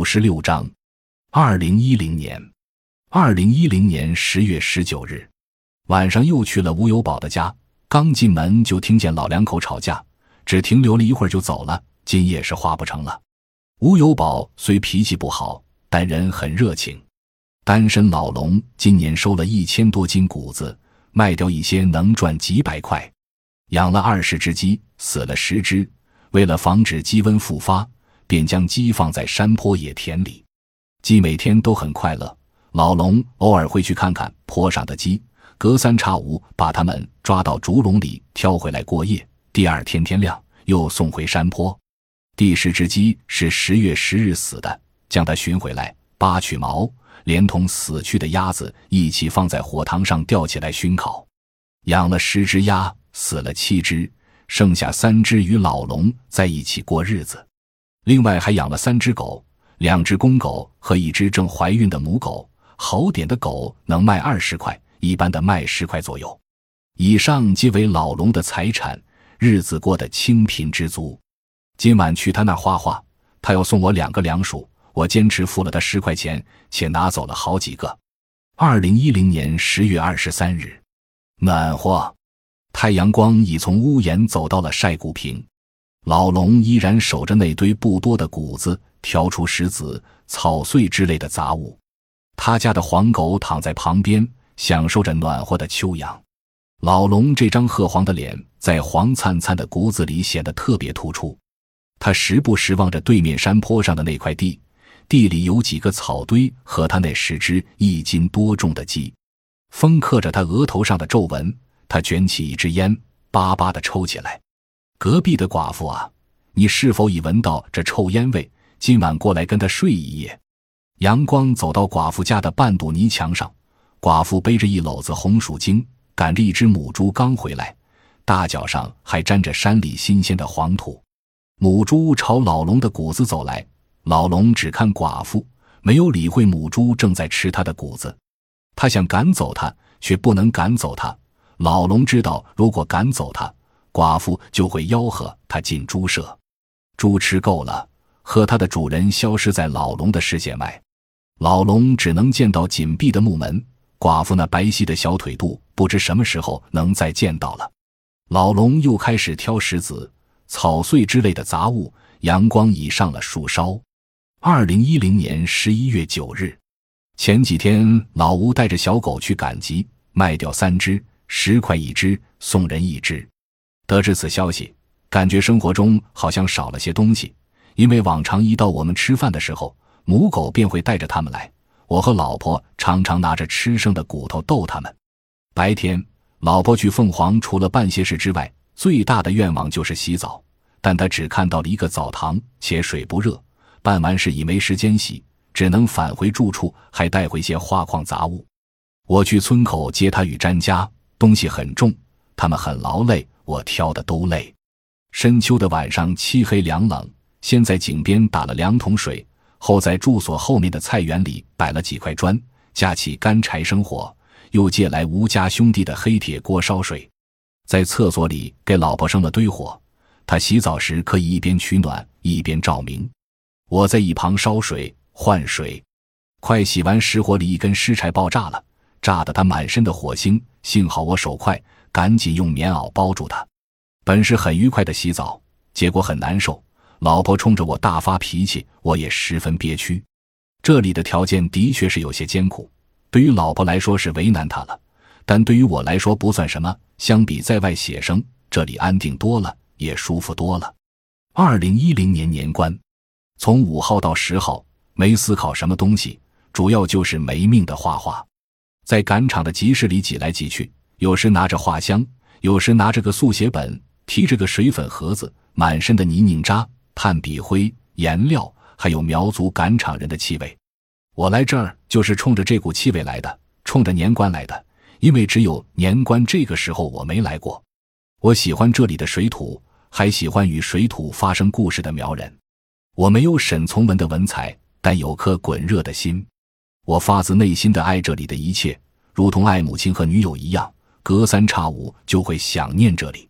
五十六章，二零一零年，二零一零年十月十九日晚上，又去了吴有宝的家。刚进门就听见老两口吵架，只停留了一会儿就走了。今夜是话不成了。吴有宝虽脾气不好，但人很热情。单身老龙今年收了一千多斤谷子，卖掉一些能赚几百块。养了二十只鸡，死了十只，为了防止鸡瘟复发。便将鸡放在山坡野田里，鸡每天都很快乐。老龙偶尔会去看看坡上的鸡，隔三差五把它们抓到竹笼里挑回来过夜。第二天天亮又送回山坡。第十只鸡是十月十日死的，将它寻回来，扒去毛，连同死去的鸭子一起放在火塘上吊起来熏烤。养了十只鸭，死了七只，剩下三只与老龙在一起过日子。另外还养了三只狗，两只公狗和一只正怀孕的母狗。好点的狗能卖二十块，一般的卖十块左右。以上皆为老龙的财产，日子过得清贫知足。今晚去他那画画，他要送我两个凉薯，我坚持付了他十块钱，且拿走了好几个。二零一零年十月二十三日，暖和，太阳光已从屋檐走到了晒谷坪。老龙依然守着那堆不多的谷子，挑出石子、草碎之类的杂物。他家的黄狗躺在旁边，享受着暖和的秋阳。老龙这张褐黄的脸在黄灿灿的谷子里显得特别突出。他时不时望着对面山坡上的那块地，地里有几个草堆和他那十只一斤多重的鸡。风刻着他额头上的皱纹，他卷起一支烟，巴巴地抽起来。隔壁的寡妇啊，你是否已闻到这臭烟味？今晚过来跟他睡一夜。阳光走到寡妇家的半堵泥墙上，寡妇背着一篓子红薯精，赶着一只母猪刚回来，大脚上还沾着山里新鲜的黄土。母猪朝老龙的谷子走来，老龙只看寡妇，没有理会母猪正在吃他的谷子。他想赶走它，却不能赶走它。老龙知道，如果赶走它，寡妇就会吆喝他进猪舍，猪吃够了，和它的主人消失在老龙的视线外，老龙只能见到紧闭的木门。寡妇那白皙的小腿肚，不知什么时候能再见到了。老龙又开始挑石子、草碎之类的杂物。阳光已上了树梢。二零一零年十一月九日，前几天老吴带着小狗去赶集，卖掉三只，十块一只，送人一只。得知此消息，感觉生活中好像少了些东西。因为往常一到我们吃饭的时候，母狗便会带着它们来。我和老婆常常拿着吃剩的骨头逗它们。白天，老婆去凤凰除了办些事之外，最大的愿望就是洗澡。但她只看到了一个澡堂，且水不热，办完事已没时间洗，只能返回住处，还带回些花框杂物。我去村口接她与詹家，东西很重，他们很劳累。我挑的都累，深秋的晚上漆黑凉冷。先在井边打了两桶水，后在住所后面的菜园里摆了几块砖，架起干柴生火，又借来吴家兄弟的黑铁锅烧水，在厕所里给老婆生了堆火。他洗澡时可以一边取暖一边照明。我在一旁烧水换水，快洗完石火里一根湿柴爆炸了，炸得他满身的火星。幸好我手快。赶紧用棉袄包住他。本是很愉快的洗澡，结果很难受。老婆冲着我大发脾气，我也十分憋屈。这里的条件的确是有些艰苦，对于老婆来说是为难她了，但对于我来说不算什么。相比在外写生，这里安定多了，也舒服多了。二零一零年年关，从五号到十号，没思考什么东西，主要就是没命的画画，在赶场的集市里挤来挤去。有时拿着画箱，有时拿着个速写本，提着个水粉盒子，满身的泥泞渣、炭笔灰、颜料，还有苗族赶场人的气味。我来这儿就是冲着这股气味来的，冲着年关来的。因为只有年关这个时候我没来过。我喜欢这里的水土，还喜欢与水土发生故事的苗人。我没有沈从文的文采，但有颗滚热的心。我发自内心的爱这里的一切，如同爱母亲和女友一样。隔三差五就会想念这里，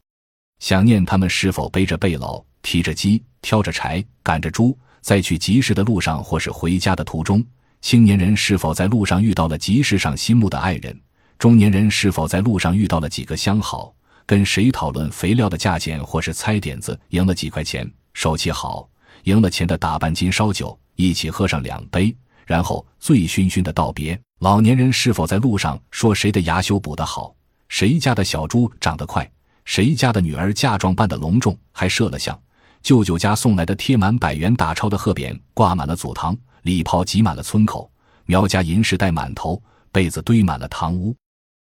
想念他们是否背着背篓、提着鸡、挑着柴、赶着猪，在去集市的路上或是回家的途中，青年人是否在路上遇到了集市上心目的爱人？中年人是否在路上遇到了几个相好？跟谁讨论肥料的价钱，或是猜点子赢了几块钱？手气好，赢了钱的打半斤烧酒，一起喝上两杯，然后醉醺醺的道别。老年人是否在路上说谁的牙修补得好？谁家的小猪长得快？谁家的女儿嫁妆办得隆重，还设了像？舅舅家送来的贴满百元大钞的贺匾挂满了祖堂，礼炮挤满了村口，苗家银饰戴满头，被子堆满了堂屋。